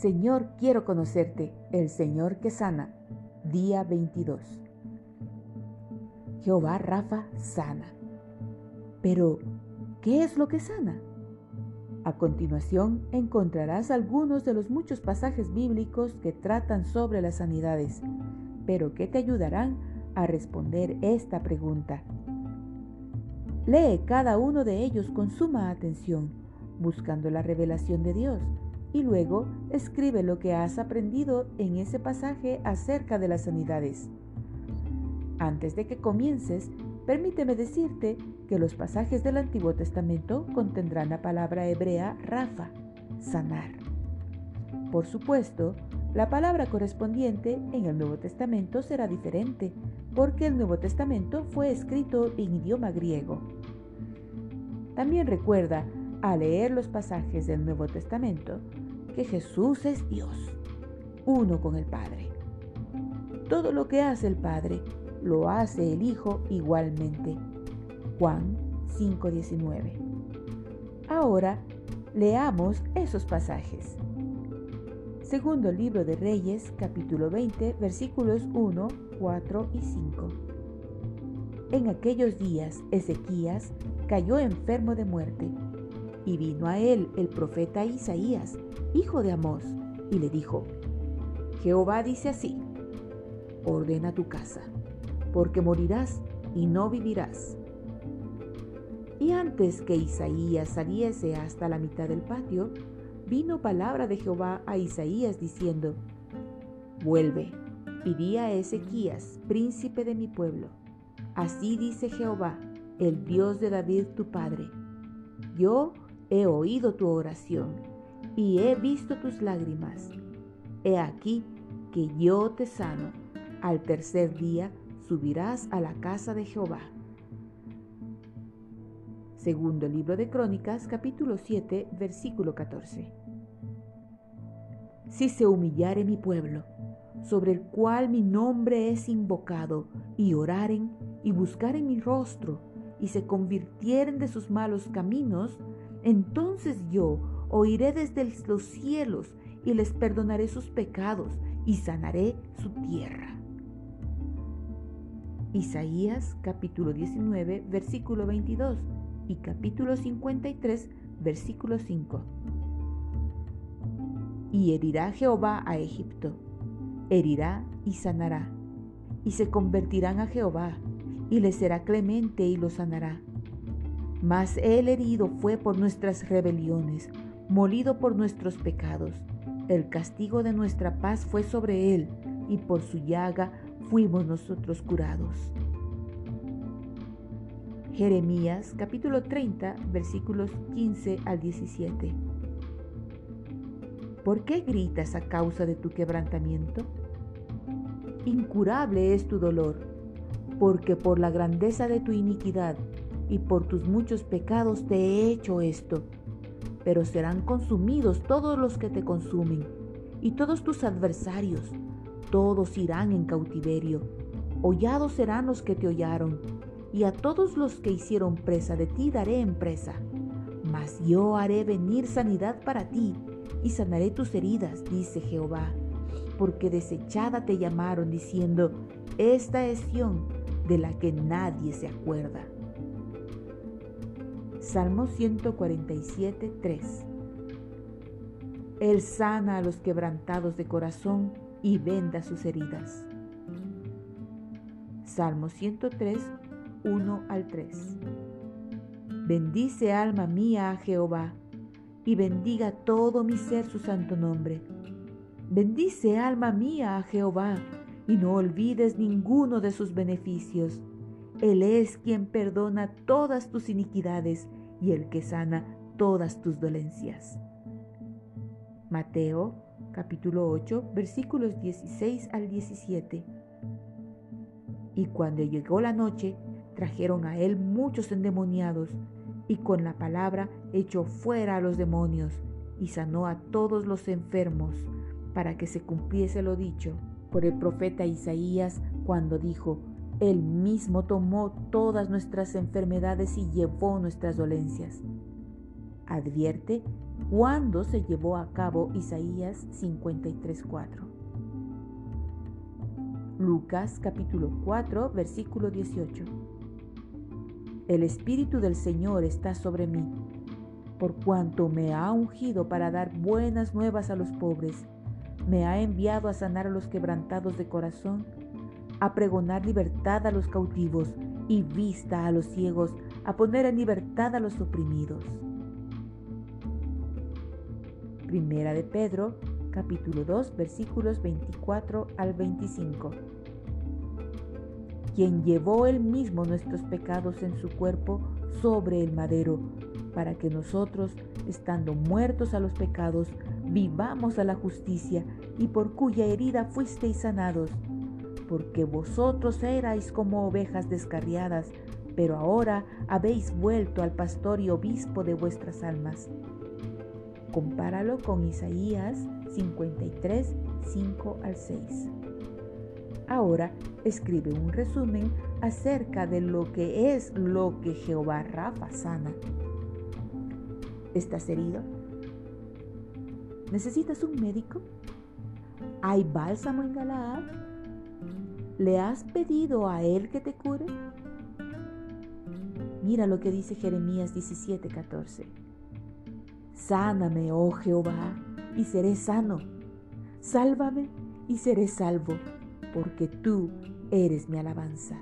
Señor, quiero conocerte, el Señor que sana. Día 22. Jehová Rafa sana. Pero, ¿qué es lo que sana? A continuación encontrarás algunos de los muchos pasajes bíblicos que tratan sobre las sanidades, pero que te ayudarán a responder esta pregunta. Lee cada uno de ellos con suma atención, buscando la revelación de Dios, y luego escribe lo que has aprendido en ese pasaje acerca de las sanidades. Antes de que comiences, permíteme decirte que los pasajes del Antiguo Testamento contendrán la palabra hebrea Rafa, sanar. Por supuesto, la palabra correspondiente en el Nuevo Testamento será diferente, porque el Nuevo Testamento fue escrito en idioma griego. También recuerda, al leer los pasajes del Nuevo Testamento, que Jesús es Dios, uno con el Padre. Todo lo que hace el Padre, lo hace el Hijo igualmente. Juan 5:19. Ahora leamos esos pasajes. Segundo libro de Reyes, capítulo 20, versículos 1, 4 y 5. En aquellos días Ezequías cayó enfermo de muerte, y vino a él el profeta Isaías, hijo de Amós, y le dijo, Jehová dice así, ordena tu casa, porque morirás y no vivirás. Y antes que Isaías saliese hasta la mitad del patio, vino palabra de Jehová a Isaías diciendo, Vuelve y di a Ezequías, príncipe de mi pueblo. Así dice Jehová, el Dios de David tu padre. Yo he oído tu oración y he visto tus lágrimas. He aquí que yo te sano. Al tercer día subirás a la casa de Jehová. Segundo libro de Crónicas, capítulo 7, versículo 14. Si se humillare mi pueblo, sobre el cual mi nombre es invocado, y oraren y buscaren mi rostro, y se convirtieren de sus malos caminos, entonces yo oiré desde los cielos y les perdonaré sus pecados y sanaré su tierra. Isaías capítulo 19 versículo 22 y capítulo 53, versículo 5. Y herirá Jehová a Egipto, herirá y sanará, y se convertirán a Jehová, y le será clemente y lo sanará. Mas él herido fue por nuestras rebeliones, molido por nuestros pecados. El castigo de nuestra paz fue sobre él, y por su llaga fuimos nosotros curados. Jeremías capítulo 30 versículos 15 al 17. ¿Por qué gritas a causa de tu quebrantamiento? Incurable es tu dolor, porque por la grandeza de tu iniquidad y por tus muchos pecados te he hecho esto. Pero serán consumidos todos los que te consumen, y todos tus adversarios, todos irán en cautiverio. Hollados serán los que te hollaron y a todos los que hicieron presa de ti daré en presa. Mas yo haré venir sanidad para ti y sanaré tus heridas, dice Jehová, porque desechada te llamaron diciendo, esta es Sión de la que nadie se acuerda. Salmo 147, 3. Él sana a los quebrantados de corazón y venda sus heridas. Salmo 103, 1 al 3. Bendice alma mía a Jehová, y bendiga todo mi ser su santo nombre. Bendice alma mía a Jehová, y no olvides ninguno de sus beneficios. Él es quien perdona todas tus iniquidades y el que sana todas tus dolencias. Mateo capítulo 8 versículos 16 al 17. Y cuando llegó la noche, Trajeron a él muchos endemoniados y con la palabra echó fuera a los demonios y sanó a todos los enfermos para que se cumpliese lo dicho por el profeta Isaías cuando dijo, Él mismo tomó todas nuestras enfermedades y llevó nuestras dolencias. advierte cuándo se llevó a cabo Isaías 53.4. Lucas capítulo 4 versículo 18. El Espíritu del Señor está sobre mí, por cuanto me ha ungido para dar buenas nuevas a los pobres, me ha enviado a sanar a los quebrantados de corazón, a pregonar libertad a los cautivos y vista a los ciegos, a poner en libertad a los oprimidos. Primera de Pedro, capítulo 2, versículos 24 al 25. Quien llevó él mismo nuestros pecados en su cuerpo sobre el madero, para que nosotros, estando muertos a los pecados, vivamos a la justicia, y por cuya herida fuisteis sanados, porque vosotros erais como ovejas descarriadas, pero ahora habéis vuelto al pastor y obispo de vuestras almas. Compáralo con Isaías 53, 5 al 6. Ahora escribe un resumen acerca de lo que es lo que Jehová Rafa sana. ¿Estás herido? ¿Necesitas un médico? ¿Hay bálsamo en Galaad? ¿Le has pedido a él que te cure? Mira lo que dice Jeremías 17:14. Sáname, oh Jehová, y seré sano. Sálvame y seré salvo, porque tú eres mi alabanza.